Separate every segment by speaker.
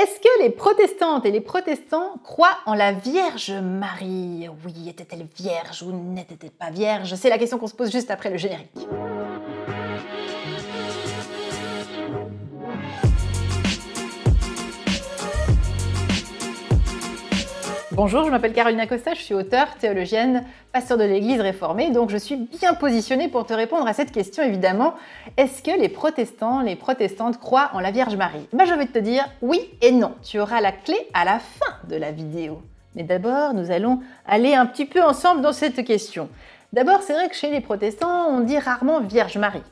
Speaker 1: Est-ce que les protestantes et les protestants croient en la Vierge Marie? Oui, était-elle vierge ou n'était-elle pas vierge? C'est la question qu'on se pose juste après le générique. Bonjour, je m'appelle Caroline Acosta, je suis auteure, théologienne, pasteur de l'Église réformée, donc je suis bien positionnée pour te répondre à cette question évidemment. Est-ce que les protestants, les protestantes croient en la Vierge Marie? Ben, Je vais te dire oui et non. Tu auras la clé à la fin de la vidéo. Mais d'abord, nous allons aller un petit peu ensemble dans cette question. D'abord, c'est vrai que chez les protestants, on dit rarement Vierge Marie.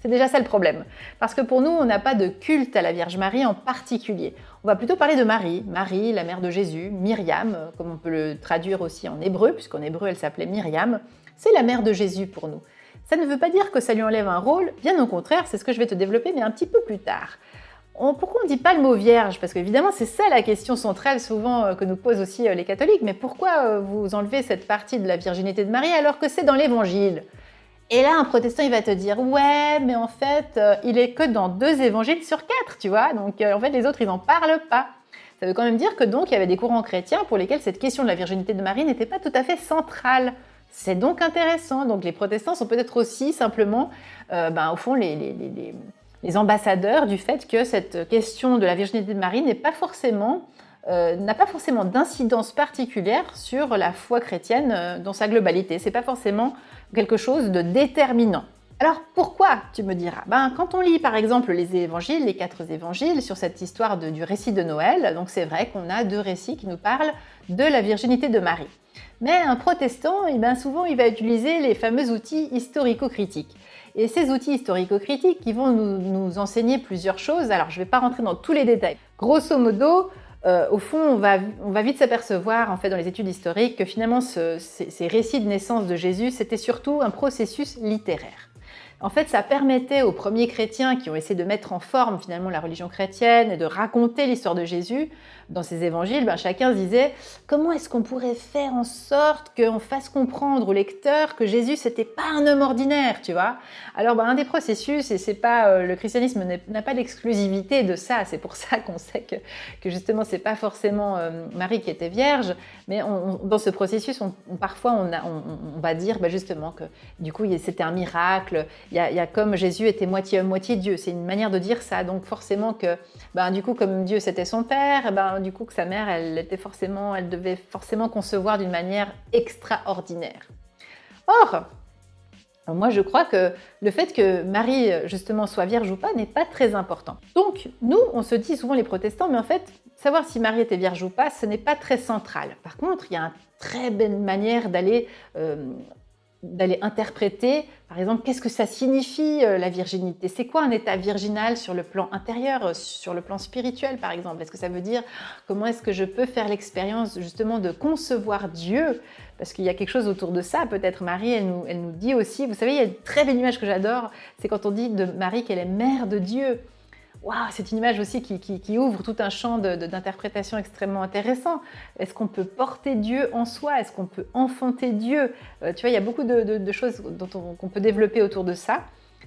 Speaker 1: C'est déjà ça le problème. Parce que pour nous, on n'a pas de culte à la Vierge Marie en particulier. On va plutôt parler de Marie, Marie, la mère de Jésus, Myriam, euh, comme on peut le traduire aussi en hébreu, puisqu'en hébreu elle s'appelait Myriam. C'est la mère de Jésus pour nous. Ça ne veut pas dire que ça lui enlève un rôle, bien au contraire, c'est ce que je vais te développer, mais un petit peu plus tard. pourquoi on ne dit pas le mot vierge? Parce qu'évidemment, c'est ça la question centrale souvent euh, que nous posent aussi euh, les catholiques. Mais pourquoi vous enlevez cette partie de la virginité de Marie alors que c'est dans l'évangile? Et là, un protestant, il va te dire, ouais, mais en fait, euh, il est que dans deux évangiles sur quatre, tu vois. Donc, euh, en fait, les autres, ils n'en parlent pas. Ça veut quand même dire que donc, il y avait des courants chrétiens pour lesquels cette question de la virginité de Marie n'était pas tout à fait centrale. C'est donc intéressant. Donc, les protestants sont peut-être aussi simplement, euh, ben, au fond, les, les, les, ambassadeurs du fait que cette question de la virginité de Marie n'est pas forcément n'a pas forcément d'incidence particulière sur la foi chrétienne dans sa globalité. C'est pas forcément quelque chose de déterminant. Alors pourquoi, tu me diras? Ben, Quand on lit par exemple les évangiles, les quatre évangiles, sur cette histoire du récit de Noël, donc c'est vrai qu'on a deux récits qui nous parlent de la virginité de Marie. Mais un protestant, eh ben, souvent, il va utiliser les fameux outils historico-critiques. Et ces outils historico-critiques, qui vont nous, nous, enseigner plusieurs choses. Alors, je ne vais pas rentrer dans tous les détails. Grosso modo, euh, au fond, on va, vite s'apercevoir, en fait, dans les études historiques, que finalement, ces, ces récits de naissance de Jésus, c'était surtout un processus littéraire. En fait, ça permettait aux premiers chrétiens qui ont essayé de mettre en forme finalement la religion chrétienne et de raconter l'histoire de Jésus dans ces évangiles, ben, chacun disait comment est-ce qu'on pourrait faire en sorte qu'on fasse comprendre au lecteur que Jésus c'était pas un homme ordinaire, tu vois? Alors ben, un des processus et c'est pas euh, le christianisme n'a pas l'exclusivité de ça, c'est pour ça qu'on sait que, que justement c'est pas forcément euh, Marie qui était vierge, mais dans ce processus parfois on, va dire ben, justement que du coup c'était un miracle, il y, a, comme Jésus était moitié moitié Dieu, c'est une manière de dire ça, donc forcément que ben, du coup comme Dieu c'était son père, du coup que sa mère, elle était forcément, elle devait forcément concevoir d'une manière extraordinaire. Or, moi, je crois que le fait que Marie, justement, soit vierge ou pas n'est pas très important. Donc, nous, on se dit souvent les protestants, mais en fait, savoir si Marie était vierge ou pas, ce n'est pas très central. Par contre, il y a une très belle manière d'aller euh, d'aller interpréter, par exemple, qu'est-ce que ça signifie euh, la virginité? C'est quoi un état virginal sur le plan intérieur, euh, sur le plan spirituel, par exemple? Est-ce que ça veut dire comment est-ce que je peux faire l'expérience justement de concevoir Dieu? Parce qu'il y a quelque chose autour de ça. Peut-être Marie, elle nous, elle nous dit aussi, vous savez, il y a une très belle image que j'adore, c'est quand on dit de Marie qu'elle est mère de Dieu c'est une image aussi qui, ouvre tout un champ d'interprétation extrêmement intéressant. Est-ce qu'on peut porter Dieu en soi? Est-ce qu'on peut enfanter Dieu? Euh, Tu vois, il y a beaucoup de, choses qu'on peut développer autour de ça.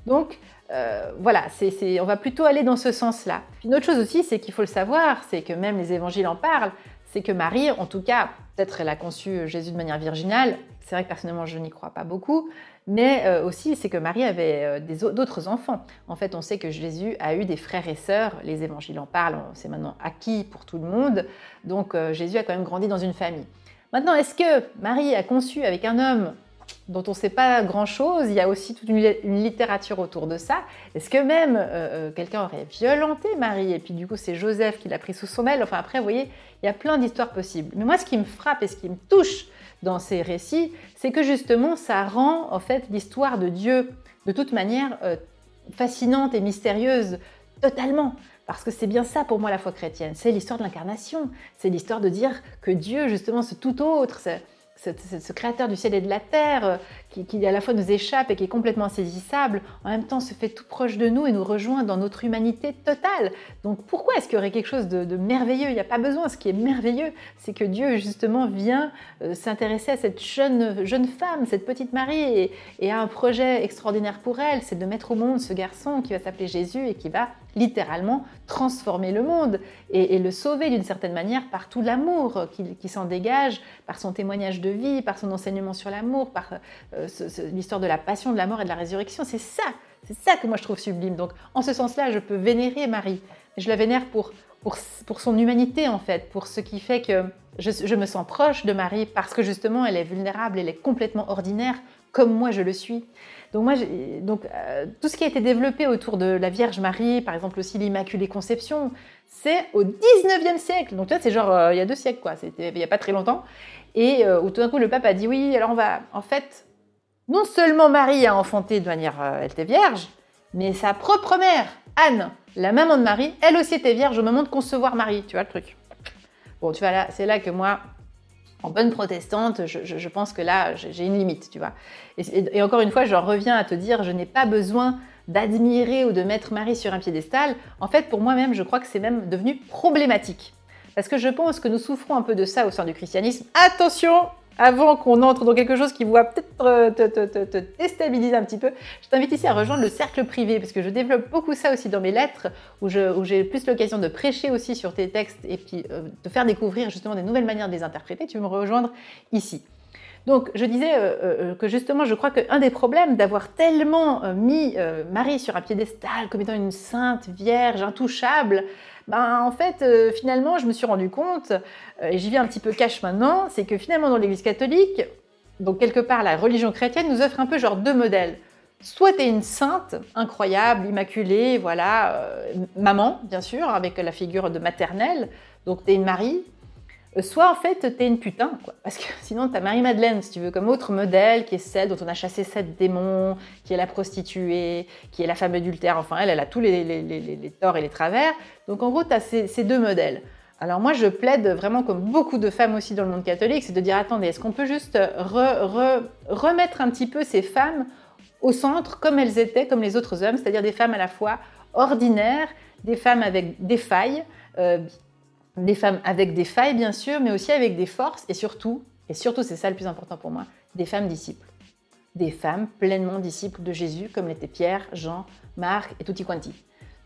Speaker 1: Donc, euh, voilà, on va plutôt aller dans ce sens-là. Une autre chose aussi, c'est qu'il faut le savoir, c'est que même les évangiles en parlent, c'est que Marie, en tout cas, peut-être elle a conçu Jésus de manière virginale, c'est vrai que personnellement je n'y crois pas beaucoup, mais euh, aussi c'est que Marie avait euh, d'autres enfants. En fait, on sait que Jésus a eu des frères et sœurs, les évangiles en parlent, c'est maintenant acquis pour tout le monde, donc euh, Jésus a quand même grandi dans une famille. Maintenant, est-ce que Marie a conçu avec un homme dont on ne sait pas grand-chose, il y a aussi toute une, littérature autour de ça. Est-ce que même quelqu'un aurait violenté Marie et puis du coup c'est Joseph qui l'a pris sous son aile Enfin après, vous voyez, il y a plein d'histoires possibles. Mais moi, ce qui me frappe et ce qui me touche dans ces récits, c'est que justement, ça rend en fait l'histoire de Dieu de toute manière euh, fascinante et mystérieuse totalement. Parce que c'est bien ça pour moi la foi chrétienne, c'est l'histoire de l'incarnation, c'est l'histoire de dire que Dieu, justement, c'est tout autre, ce, créateur du ciel et de la terre, euh, qui, à la fois nous échappe et qui est complètement saisissable, en même temps se fait tout proche de nous et nous rejoint dans notre humanité totale. Donc pourquoi est-ce qu'il y aurait quelque chose de, merveilleux? Il n'y a pas besoin. Ce qui est merveilleux, c'est que Dieu justement vient euh, s'intéresser à cette jeune, jeune femme, cette petite Marie, et, a un projet extraordinaire pour elle, c'est de mettre au monde ce garçon qui va s'appeler Jésus et qui va littéralement transformer le monde et, le sauver d'une certaine manière par tout l'amour qui, s'en dégage, par son témoignage de vie, par son enseignement sur l'amour, par euh, l'histoire de la passion, de la mort et de la résurrection. C'est ça, c'est ça que moi je trouve sublime. Donc en ce sens-là, je peux vénérer Marie. Je la vénère pour, pour, son humanité en fait, pour ce qui fait que je me sens proche de Marie parce que justement elle est vulnérable, elle est complètement ordinaire comme moi je le suis. Donc moi, donc, euh, tout ce qui a été développé autour de la Vierge Marie, par exemple aussi l'Immaculée Conception, c'est au 19e siècle. Donc vois, c'est genre euh, il y a deux siècles, quoi. C'était il n'y a pas très longtemps. Et euh, où tout d'un coup, le pape a dit oui, alors on va, en fait, non seulement Marie a enfanté de manière, elle était vierge, mais sa propre mère, Anne, la maman de Marie, elle aussi était vierge au moment de concevoir Marie. Tu vois le truc. Bon, tu vois là, c'est là que moi, en bonne protestante, je, pense que là, j'ai une limite, tu vois. Et, encore une fois, je reviens à te dire, je n'ai pas besoin d'admirer ou de mettre Marie sur un piédestal. En fait, pour moi-même, je crois que c'est même devenu problématique. Parce que je pense que nous souffrons un peu de ça au sein du christianisme. Attention, avant qu'on entre dans quelque chose qui va peut-être euh, te, déstabiliser un petit peu, je t'invite ici à rejoindre le cercle privé, parce que je développe beaucoup ça aussi dans mes lettres, où j'ai plus l'occasion de prêcher aussi sur tes textes et puis euh, de faire découvrir justement des nouvelles manières de les interpréter. Tu veux me rejoindre ici. Donc, je disais euh, que justement, je crois qu'un des problèmes d'avoir tellement mis Marie sur un piédestal comme étant une sainte vierge intouchable, ben, en fait, euh, finalement, je me suis rendu compte, euh, et j'y vais un petit peu cash maintenant, c'est que finalement, dans l'Église catholique, donc quelque part, la religion chrétienne nous offre un peu genre deux modèles. Soit tu es une sainte, incroyable, immaculée, voilà, euh, maman, bien sûr, avec la figure de maternelle, donc tu es une Marie, soit en fait t'es une putain, quoi. parce que sinon t'as Marie-Madeleine, si tu veux, comme autre modèle, qui est celle dont on a chassé sept démons, qui est la prostituée, qui est la femme adultère, enfin elle, elle a tous les, les, torts et les travers. Donc en gros, t'as ces, ces deux modèles. Alors moi, je plaide vraiment comme beaucoup de femmes aussi dans le monde catholique, c'est de dire, attendez, est-ce qu'on peut juste remettre un petit peu ces femmes au centre comme elles étaient, comme les autres hommes, c'est-à-dire des femmes à la fois ordinaires, des femmes avec des failles, euh, des femmes avec des failles, bien sûr, mais aussi avec des forces et surtout, et surtout c'est ça le plus important pour moi, des femmes disciples. Des femmes pleinement disciples de Jésus, comme l'étaient Pierre, Jean, Marc et tutti quanti.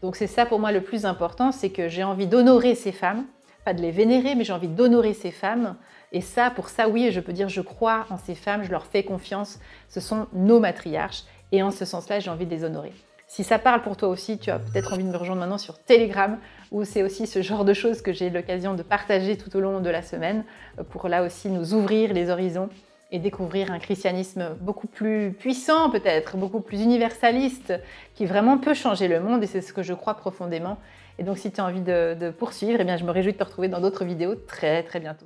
Speaker 1: Donc c'est ça pour moi le plus important, c'est que j'ai envie d'honorer ces femmes, pas de les vénérer, mais j'ai envie d'honorer ces femmes. Et ça, pour ça, oui, je peux dire, je crois en ces femmes, je leur fais confiance. Ce sont nos matriarches. Et en ce sens-là, j'ai envie de les honorer. Si ça parle pour toi aussi, tu as peut-être envie de me rejoindre maintenant sur Telegram, où c'est aussi ce genre de choses que j'ai l'occasion de partager tout au long de la semaine, euh, pour là aussi nous ouvrir les horizons et découvrir un christianisme beaucoup plus puissant peut-être, beaucoup plus universaliste, qui vraiment peut changer le monde, et c'est ce que je crois profondément. Et donc si tu as envie de, poursuivre, eh bien, je me réjouis de te retrouver dans d'autres vidéos très très bientôt.